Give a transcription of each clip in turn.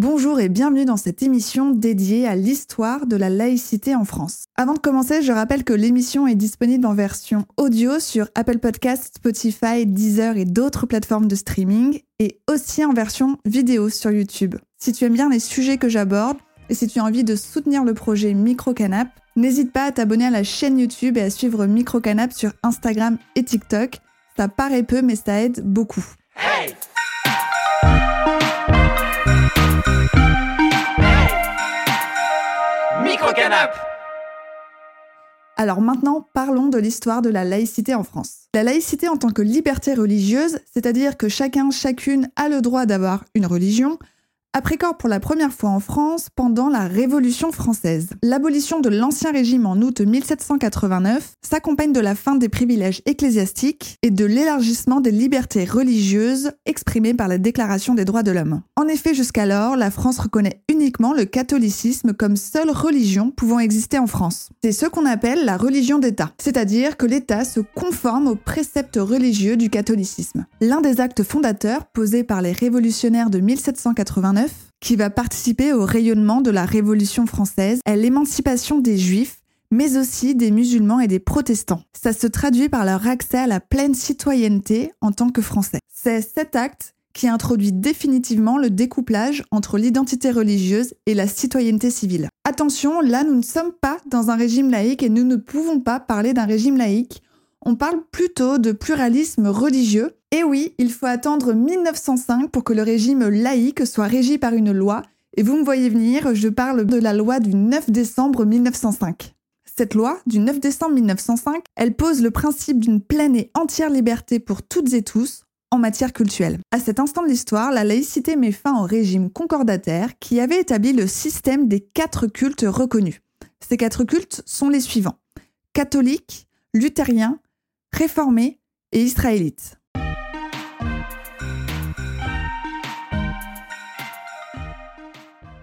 Bonjour et bienvenue dans cette émission dédiée à l'histoire de la laïcité en France. Avant de commencer, je rappelle que l'émission est disponible en version audio sur Apple Podcasts, Spotify, Deezer et d'autres plateformes de streaming et aussi en version vidéo sur YouTube. Si tu aimes bien les sujets que j'aborde et si tu as envie de soutenir le projet Microcanap, n'hésite pas à t'abonner à la chaîne YouTube et à suivre Microcanap sur Instagram et TikTok. Ça paraît peu mais ça aide beaucoup. Alors maintenant, parlons de l'histoire de la laïcité en France. La laïcité en tant que liberté religieuse, c'est-à-dire que chacun, chacune a le droit d'avoir une religion, a pris corps pour la première fois en France pendant la Révolution française. L'abolition de l'Ancien Régime en août 1789 s'accompagne de la fin des privilèges ecclésiastiques et de l'élargissement des libertés religieuses exprimées par la Déclaration des droits de l'homme. En effet, jusqu'alors, la France reconnaît uniquement le catholicisme comme seule religion pouvant exister en France. C'est ce qu'on appelle la religion d'État, c'est-à-dire que l'État se conforme aux préceptes religieux du catholicisme. L'un des actes fondateurs posés par les révolutionnaires de 1789 qui va participer au rayonnement de la Révolution française est l'émancipation des Juifs, mais aussi des musulmans et des protestants. Ça se traduit par leur accès à la pleine citoyenneté en tant que Français. C'est cet acte qui introduit définitivement le découplage entre l'identité religieuse et la citoyenneté civile. Attention, là nous ne sommes pas dans un régime laïque et nous ne pouvons pas parler d'un régime laïque. On parle plutôt de pluralisme religieux et oui, il faut attendre 1905 pour que le régime laïque soit régi par une loi, et vous me voyez venir, je parle de la loi du 9 décembre 1905. Cette loi, du 9 décembre 1905, elle pose le principe d'une pleine et entière liberté pour toutes et tous en matière culturelle. À cet instant de l'histoire, la laïcité met fin au régime concordataire qui avait établi le système des quatre cultes reconnus. Ces quatre cultes sont les suivants catholiques, luthériens, réformés et israélites.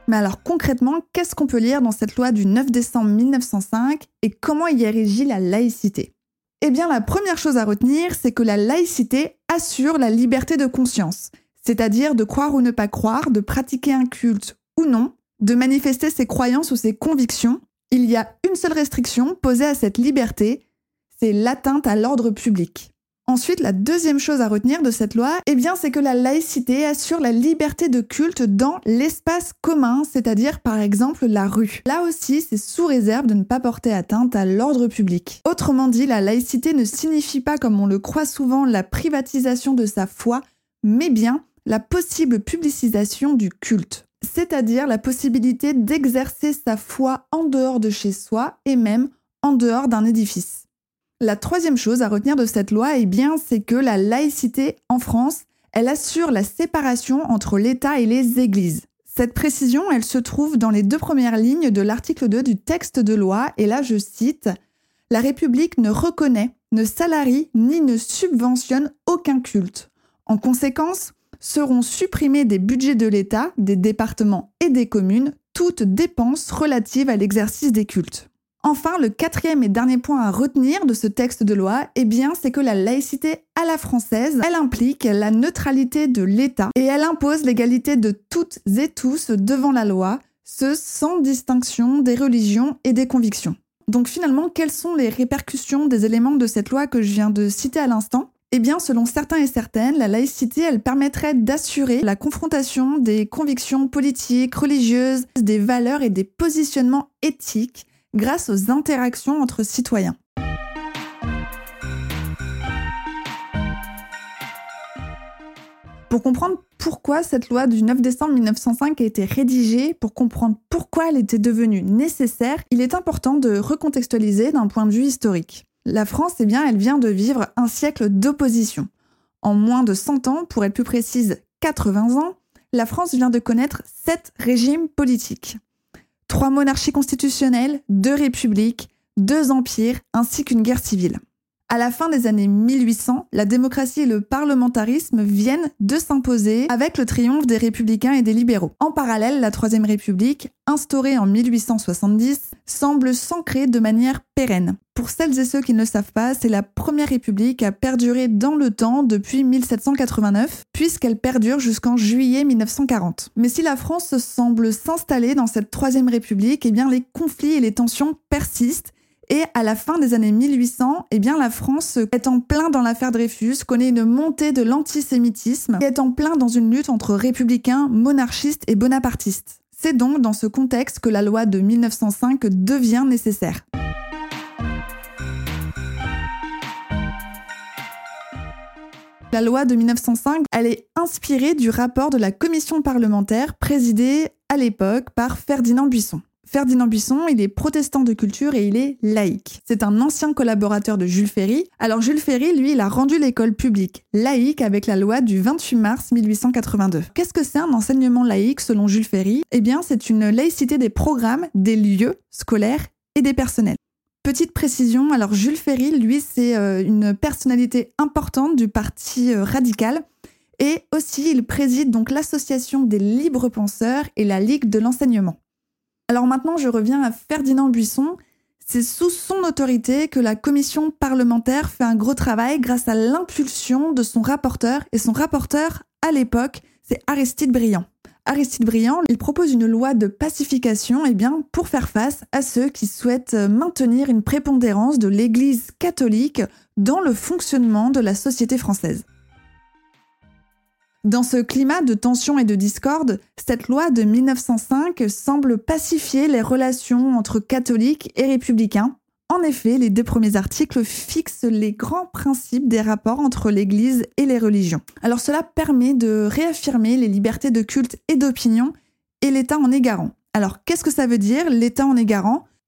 Mais alors concrètement, qu'est-ce qu'on peut lire dans cette loi du 9 décembre 1905 et comment y est la laïcité? Eh bien la première chose à retenir, c'est que la laïcité assure la liberté de conscience, c'est-à-dire de croire ou ne pas croire, de pratiquer un culte ou non, de manifester ses croyances ou ses convictions. Il y a une seule restriction posée à cette liberté, c'est l'atteinte à l'ordre public. Ensuite, la deuxième chose à retenir de cette loi, eh bien, c'est que la laïcité assure la liberté de culte dans l'espace commun, c'est-à-dire par exemple la rue. Là aussi, c'est sous réserve de ne pas porter atteinte à l'ordre public. Autrement dit, la laïcité ne signifie pas, comme on le croit souvent, la privatisation de sa foi, mais bien la possible publicisation du culte, c'est-à-dire la possibilité d'exercer sa foi en dehors de chez soi et même en dehors d'un édifice. La troisième chose à retenir de cette loi, eh bien, c'est que la laïcité en France, elle assure la séparation entre l'État et les églises. Cette précision, elle se trouve dans les deux premières lignes de l'article 2 du texte de loi, et là je cite La République ne reconnaît, ne salarie ni ne subventionne aucun culte. En conséquence, seront supprimés des budgets de l'État, des départements et des communes toutes dépenses relatives à l'exercice des cultes. Enfin, le quatrième et dernier point à retenir de ce texte de loi, eh c'est que la laïcité à la française, elle implique la neutralité de l'État et elle impose l'égalité de toutes et tous devant la loi, ce sans distinction des religions et des convictions. Donc finalement, quelles sont les répercussions des éléments de cette loi que je viens de citer à l'instant? Eh bien, selon certains et certaines, la laïcité, elle permettrait d'assurer la confrontation des convictions politiques, religieuses, des valeurs et des positionnements éthiques grâce aux interactions entre citoyens. Pour comprendre pourquoi cette loi du 9 décembre 1905 a été rédigée, pour comprendre pourquoi elle était devenue nécessaire, il est important de recontextualiser d'un point de vue historique. La France, eh bien, elle vient de vivre un siècle d'opposition. En moins de 100 ans, pour être plus précise 80 ans, la France vient de connaître sept régimes politiques trois monarchies constitutionnelles, deux républiques, deux empires, ainsi qu'une guerre civile. À la fin des années 1800, la démocratie et le parlementarisme viennent de s'imposer avec le triomphe des républicains et des libéraux. En parallèle, la Troisième République, instaurée en 1870, semble s'ancrer de manière pérenne. Pour celles et ceux qui ne le savent pas, c'est la première république à perdurer dans le temps depuis 1789, puisqu'elle perdure jusqu'en juillet 1940. Mais si la France semble s'installer dans cette troisième république, eh bien les conflits et les tensions persistent. Et à la fin des années 1800, eh bien la France est en plein dans l'affaire Dreyfus, connaît une montée de l'antisémitisme et est en plein dans une lutte entre républicains, monarchistes et bonapartistes. C'est donc dans ce contexte que la loi de 1905 devient nécessaire. La loi de 1905, elle est inspirée du rapport de la commission parlementaire présidée à l'époque par Ferdinand Buisson. Ferdinand Buisson, il est protestant de culture et il est laïque. C'est un ancien collaborateur de Jules Ferry. Alors Jules Ferry, lui, il a rendu l'école publique laïque avec la loi du 28 mars 1882. Qu'est-ce que c'est un enseignement laïque selon Jules Ferry? Eh bien, c'est une laïcité des programmes, des lieux scolaires et des personnels. Petite précision, alors Jules Ferry, lui, c'est euh, une personnalité importante du parti euh, radical. Et aussi, il préside donc l'association des libres penseurs et la Ligue de l'enseignement. Alors maintenant, je reviens à Ferdinand Buisson. C'est sous son autorité que la commission parlementaire fait un gros travail grâce à l'impulsion de son rapporteur. Et son rapporteur, à l'époque, c'est Aristide Briand. Aristide Briand, il propose une loi de pacification eh pour faire face à ceux qui souhaitent maintenir une prépondérance de l'Église catholique dans le fonctionnement de la société française. Dans ce climat de tension et de discorde, cette loi de 1905 semble pacifier les relations entre catholiques et républicains, en effet, les deux premiers articles fixent les grands principes des rapports entre l'Église et les religions. Alors cela permet de réaffirmer les libertés de culte et d'opinion et l'État en est. Alors qu'est-ce que ça veut dire l'État en est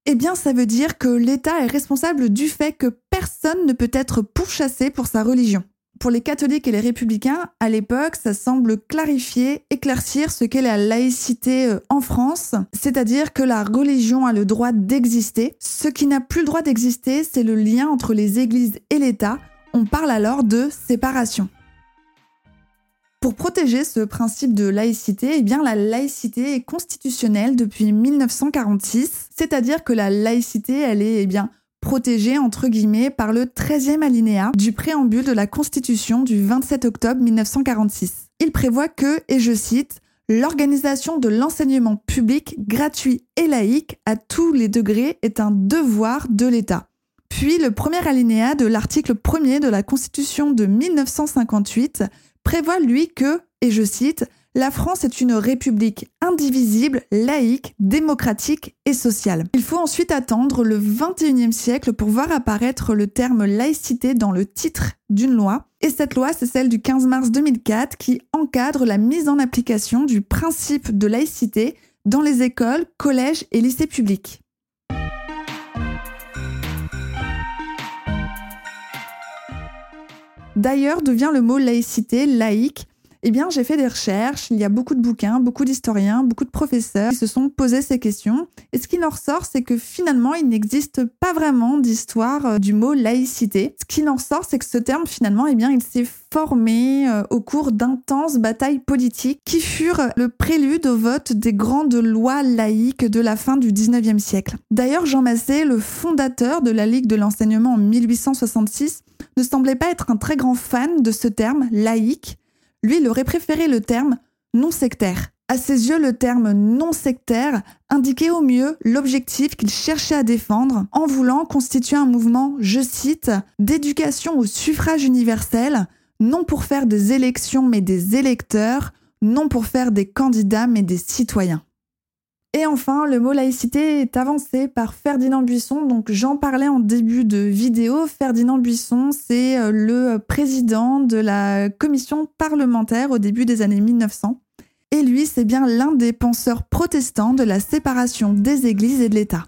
Eh bien ça veut dire que l'État est responsable du fait que personne ne peut être pourchassé pour sa religion. Pour les catholiques et les républicains, à l'époque, ça semble clarifier, éclaircir ce qu'est la laïcité euh, en France, c'est-à-dire que la religion a le droit d'exister. Ce qui n'a plus le droit d'exister, c'est le lien entre les églises et l'État. On parle alors de séparation. Pour protéger ce principe de laïcité, eh bien la laïcité est constitutionnelle depuis 1946, c'est-à-dire que la laïcité, elle est eh bien protégé entre guillemets par le 13e alinéa du préambule de la Constitution du 27 octobre 1946. Il prévoit que, et je cite, L'organisation de l'enseignement public gratuit et laïque à tous les degrés est un devoir de l'État. Puis le premier alinéa de l'article 1er de la Constitution de 1958 prévoit lui que, et je cite, la France est une république indivisible, laïque, démocratique et sociale. Il faut ensuite attendre le 21e siècle pour voir apparaître le terme laïcité dans le titre d'une loi. Et cette loi, c'est celle du 15 mars 2004 qui encadre la mise en application du principe de laïcité dans les écoles, collèges et lycées publics. D'ailleurs, devient le mot laïcité, laïque, eh bien, j'ai fait des recherches, il y a beaucoup de bouquins, beaucoup d'historiens, beaucoup de professeurs qui se sont posés ces questions. Et ce qui en ressort, c'est que finalement, il n'existe pas vraiment d'histoire euh, du mot laïcité. Ce qui en ressort, c'est que ce terme, finalement, eh bien, il s'est formé euh, au cours d'intenses batailles politiques qui furent le prélude au vote des grandes lois laïques de la fin du 19e siècle. D'ailleurs, Jean Massé, le fondateur de la Ligue de l'enseignement en 1866, ne semblait pas être un très grand fan de ce terme laïque lui, il aurait préféré le terme non sectaire. À ses yeux, le terme non sectaire indiquait au mieux l'objectif qu'il cherchait à défendre en voulant constituer un mouvement, je cite, d'éducation au suffrage universel, non pour faire des élections mais des électeurs, non pour faire des candidats mais des citoyens. Et enfin, le mot laïcité est avancé par Ferdinand Buisson. Donc j'en parlais en début de vidéo. Ferdinand Buisson, c'est euh, le président de la commission parlementaire au début des années 1900. Et lui, c'est bien l'un des penseurs protestants de la séparation des églises et de l'État.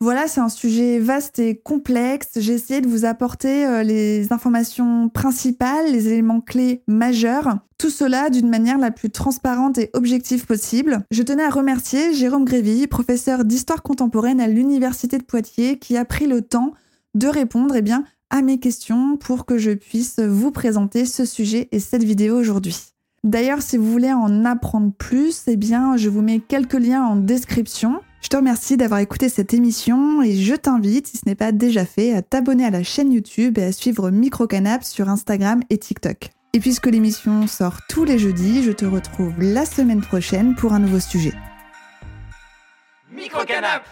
Voilà, c'est un sujet vaste et complexe. J'ai essayé de vous apporter euh, les informations principales, les éléments clés majeurs. Tout cela d'une manière la plus transparente et objective possible. Je tenais à remercier Jérôme Grévy, professeur d'histoire contemporaine à l'Université de Poitiers, qui a pris le temps de répondre eh à mes questions pour que je puisse vous présenter ce sujet et cette vidéo aujourd'hui. D'ailleurs, si vous voulez en apprendre plus, eh bien, je vous mets quelques liens en description. Je te remercie d'avoir écouté cette émission et je t'invite, si ce n'est pas déjà fait, à t'abonner à la chaîne YouTube et à suivre Microcanap sur Instagram et TikTok. Et puisque l'émission sort tous les jeudis, je te retrouve la semaine prochaine pour un nouveau sujet. Microcanap